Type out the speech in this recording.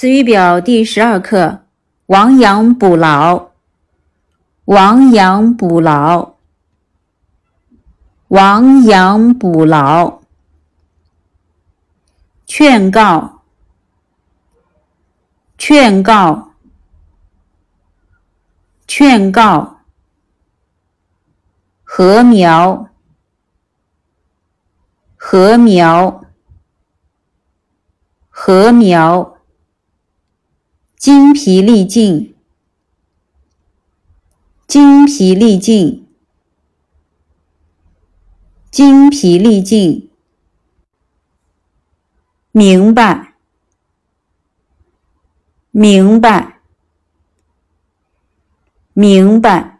词语表第十二课：亡羊补牢，亡羊补牢，亡羊补牢。劝告，劝告，劝告。禾苗，禾苗，禾苗。精疲力尽，精疲力尽，精疲力尽。明白，明白，明白。